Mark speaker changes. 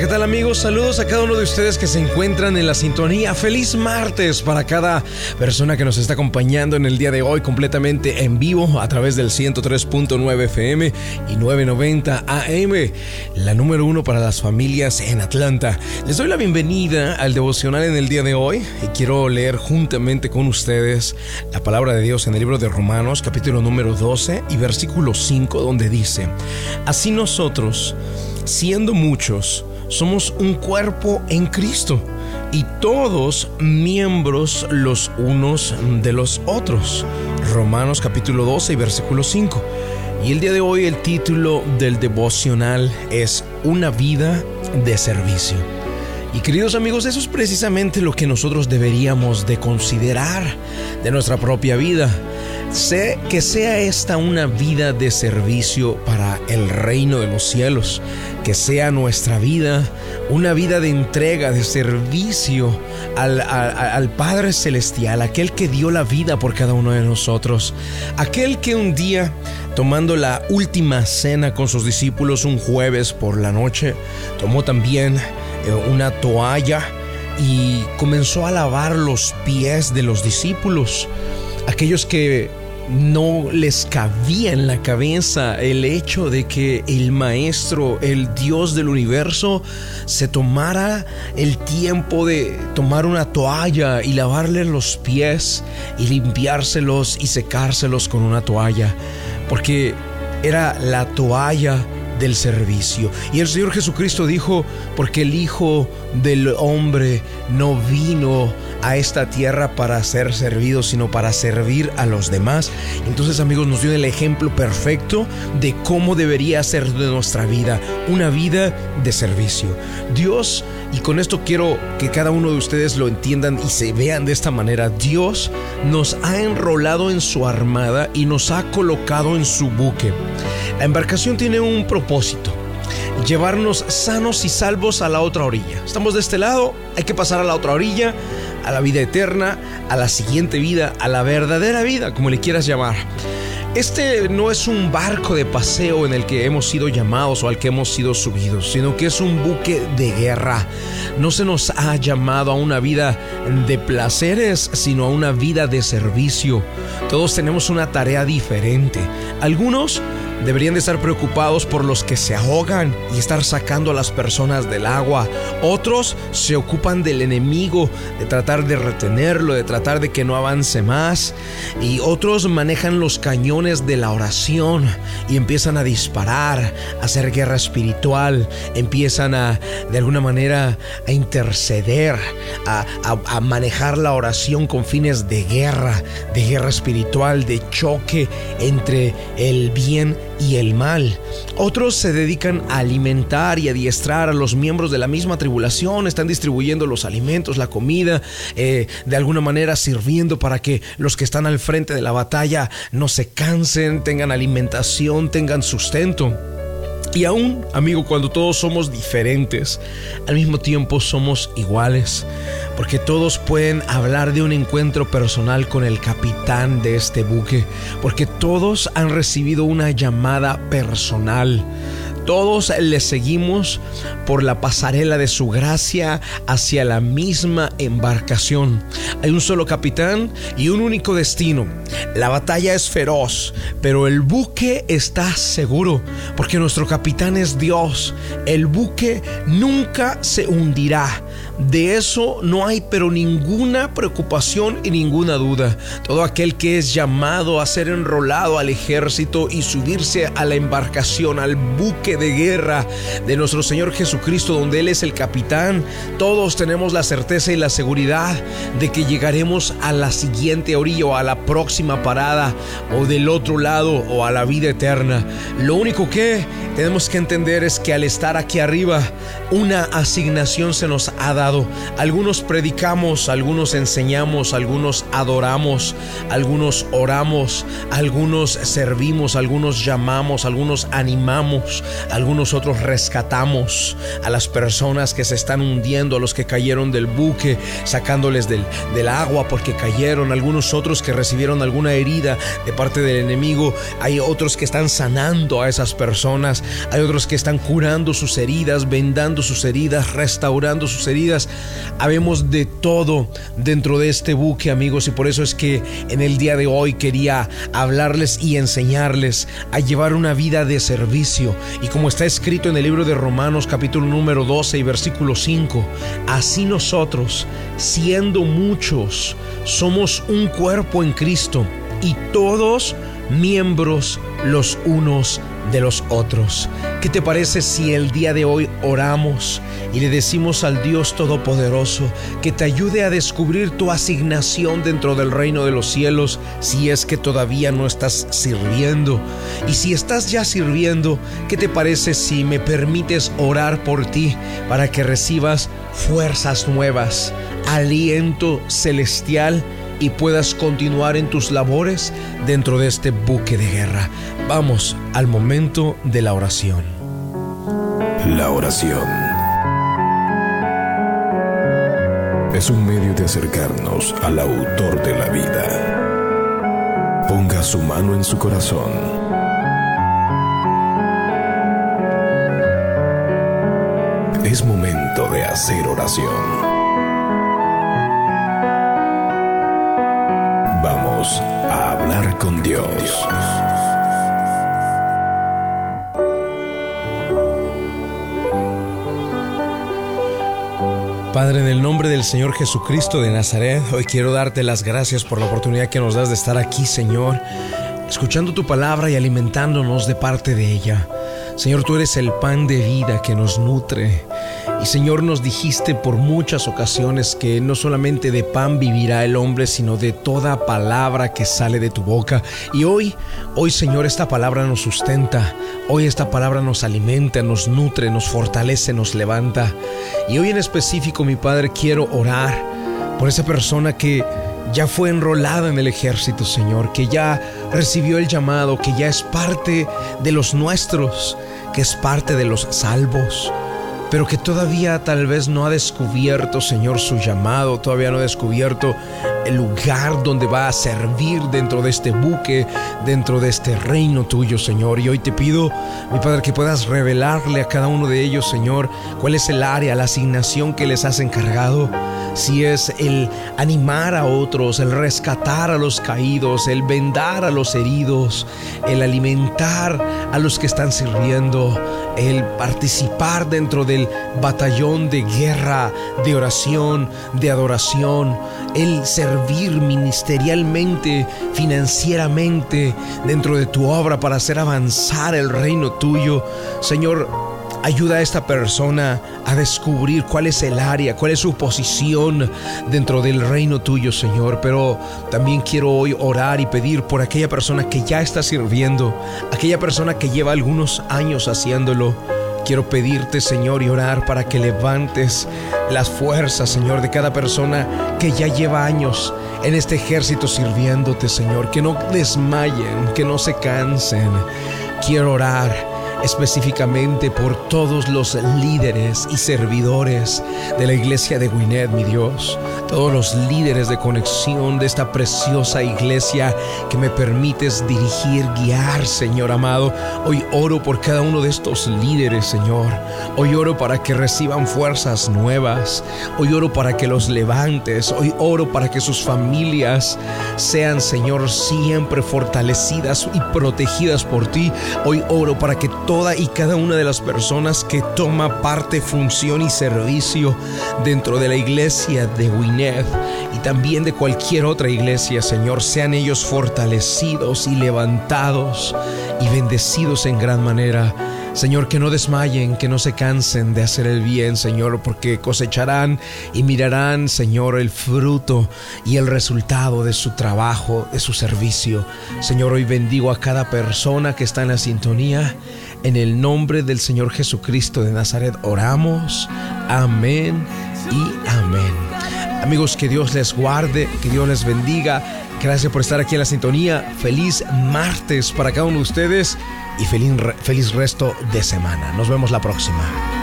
Speaker 1: ¿qué tal amigos? Saludos a cada uno de ustedes que se encuentran en la sintonía. Feliz martes para cada persona que nos está acompañando en el día de hoy completamente en vivo a través del 103.9 FM y 990 AM, la número uno para las familias en Atlanta. Les doy la bienvenida al devocional en el día de hoy y quiero leer juntamente con ustedes la palabra de Dios en el libro de Romanos capítulo número 12 y versículo 5 donde dice, así nosotros, siendo muchos, somos un cuerpo en Cristo y todos miembros los unos de los otros. Romanos capítulo 12 y versículo 5. Y el día de hoy el título del devocional es Una vida de servicio. Y queridos amigos, eso es precisamente lo que nosotros deberíamos de considerar de nuestra propia vida. Sé que sea esta una vida de servicio para el reino de los cielos, que sea nuestra vida una vida de entrega, de servicio al, al, Padre Celestial, aquel que dio la vida por cada uno de nosotros, aquel que un día, tomando la última cena con sus discípulos un jueves por la noche, tomó también una toalla y comenzó a lavar los pies de los discípulos, aquellos que no les cabía en la cabeza el hecho de que el maestro, el Dios del universo, se tomara el tiempo de tomar una toalla y lavarle los pies y limpiárselos y secárselos con una toalla, porque era la toalla del servicio. Y el Señor Jesucristo dijo, porque el Hijo del Hombre no vino a esta tierra para ser servido, sino para servir a los demás. Entonces amigos nos dio el ejemplo perfecto de cómo debería ser de nuestra vida, una vida de servicio. Dios, y con esto quiero que cada uno de ustedes lo entiendan y se vean de esta manera, Dios nos ha enrolado en su armada y nos ha colocado en su buque. La embarcación tiene un propósito llevarnos sanos y salvos a la otra orilla. Estamos de este lado, hay que pasar a la otra orilla, a la vida eterna, a la siguiente vida, a la verdadera vida, como le quieras llamar. Este no es un barco de paseo en el que hemos sido llamados o al que hemos sido subidos, sino que es un buque de guerra. No se nos ha llamado a una vida de placeres, sino a una vida de servicio. Todos tenemos una tarea diferente. Algunos Deberían de estar preocupados por los que se ahogan y estar sacando a las personas del agua. Otros se ocupan del enemigo, de tratar de retenerlo, de tratar de que no avance más. Y otros manejan los cañones de la oración y empiezan a disparar, a hacer guerra espiritual, empiezan a, de alguna manera, a interceder, a, a manejar la oración con fines de guerra, de guerra espiritual, de choque entre el bien y el mal. Otros se dedican a alimentar y adiestrar a los miembros de la misma tribulación, están distribuyendo los alimentos, la comida, eh, de alguna manera sirviendo para que los que están al frente de la batalla no se cansen, tengan alimentación, tengan sustento. Y aún, amigo, cuando todos somos diferentes, al mismo tiempo somos iguales, porque todos pueden hablar de un encuentro personal con el capitán de este buque, porque todos han recibido una llamada personal. Todos le seguimos por la pasarela de su gracia hacia la misma embarcación. Hay un solo capitán y un único destino. La batalla es feroz, pero el buque está seguro, porque nuestro capitán es Dios. El buque nunca se hundirá. De eso no hay pero ninguna preocupación y ninguna duda. Todo aquel que es llamado a ser enrolado al ejército y subirse a la embarcación, al buque de guerra de nuestro Señor Jesucristo, donde Él es el capitán, todos tenemos la certeza y la seguridad de que llegaremos a la siguiente orilla o a la próxima parada o del otro lado o a la vida eterna. Lo único que tenemos que entender es que al estar aquí arriba, una asignación se nos ha dado. Algunos predicamos, algunos enseñamos, algunos adoramos, algunos oramos, algunos servimos, algunos llamamos, algunos animamos, algunos otros rescatamos a las personas que se están hundiendo, a los que cayeron del buque, sacándoles del, del agua porque cayeron, algunos otros que recibieron alguna herida de parte del enemigo, hay otros que están sanando a esas personas, hay otros que están curando sus heridas, vendando sus heridas, restaurando sus heridas. Habemos de todo dentro de este buque, amigos, y por eso es que en el día de hoy quería hablarles y enseñarles a llevar una vida de servicio. Como está escrito en el libro de Romanos capítulo número 12 y versículo 5, así nosotros, siendo muchos, somos un cuerpo en Cristo y todos miembros los unos de los otros. ¿Qué te parece si el día de hoy oramos y le decimos al Dios Todopoderoso que te ayude a descubrir tu asignación dentro del reino de los cielos si es que todavía no estás sirviendo? Y si estás ya sirviendo, ¿qué te parece si me permites orar por ti para que recibas fuerzas nuevas, aliento celestial? Y puedas continuar en tus labores dentro de este buque de guerra. Vamos al momento de la oración.
Speaker 2: La oración es un medio de acercarnos al autor de la vida. Ponga su mano en su corazón. Es momento de hacer oración. A hablar con Dios.
Speaker 1: Padre, en el nombre del Señor Jesucristo de Nazaret, hoy quiero darte las gracias por la oportunidad que nos das de estar aquí, Señor, escuchando tu palabra y alimentándonos de parte de ella. Señor, tú eres el pan de vida que nos nutre. Y Señor, nos dijiste por muchas ocasiones que no solamente de pan vivirá el hombre, sino de toda palabra que sale de tu boca. Y hoy, hoy Señor, esta palabra nos sustenta. Hoy esta palabra nos alimenta, nos nutre, nos fortalece, nos levanta. Y hoy en específico, mi Padre, quiero orar por esa persona que ya fue enrolada en el ejército, Señor, que ya recibió el llamado, que ya es parte de los nuestros, que es parte de los salvos pero que todavía tal vez no ha descubierto, Señor, su llamado, todavía no ha descubierto el lugar donde va a servir dentro de este buque, dentro de este reino tuyo, Señor. Y hoy te pido, mi Padre, que puedas revelarle a cada uno de ellos, Señor, cuál es el área, la asignación que les has encargado. Si es el animar a otros, el rescatar a los caídos, el vendar a los heridos, el alimentar a los que están sirviendo, el participar dentro del batallón de guerra, de oración, de adoración, el servir ministerialmente, financieramente dentro de tu obra para hacer avanzar el reino tuyo. Señor, Ayuda a esta persona a descubrir cuál es el área, cuál es su posición dentro del reino tuyo, Señor. Pero también quiero hoy orar y pedir por aquella persona que ya está sirviendo, aquella persona que lleva algunos años haciéndolo. Quiero pedirte, Señor, y orar para que levantes las fuerzas, Señor, de cada persona que ya lleva años en este ejército sirviéndote, Señor. Que no desmayen, que no se cansen. Quiero orar específicamente por todos los líderes y servidores de la iglesia de Gwinnett, mi Dios, todos los líderes de conexión de esta preciosa iglesia que me permites dirigir, guiar, Señor amado. Hoy oro por cada uno de estos líderes, Señor. Hoy oro para que reciban fuerzas nuevas. Hoy oro para que los levantes. Hoy oro para que sus familias sean, Señor, siempre fortalecidas y protegidas por ti. Hoy oro para que toda y cada una de las personas que toma parte, función y servicio dentro de la iglesia de Winnet y también de cualquier otra iglesia, Señor, sean ellos fortalecidos y levantados y bendecidos en gran manera Señor, que no desmayen, que no se cansen de hacer el bien, Señor, porque cosecharán y mirarán, Señor, el fruto y el resultado de su trabajo, de su servicio. Señor, hoy bendigo a cada persona que está en la sintonía. En el nombre del Señor Jesucristo de Nazaret oramos. Amén y amén. Amigos, que Dios les guarde, que Dios les bendiga. Gracias por estar aquí en la sintonía. Feliz martes para cada uno de ustedes y feliz, feliz resto de semana. Nos vemos la próxima.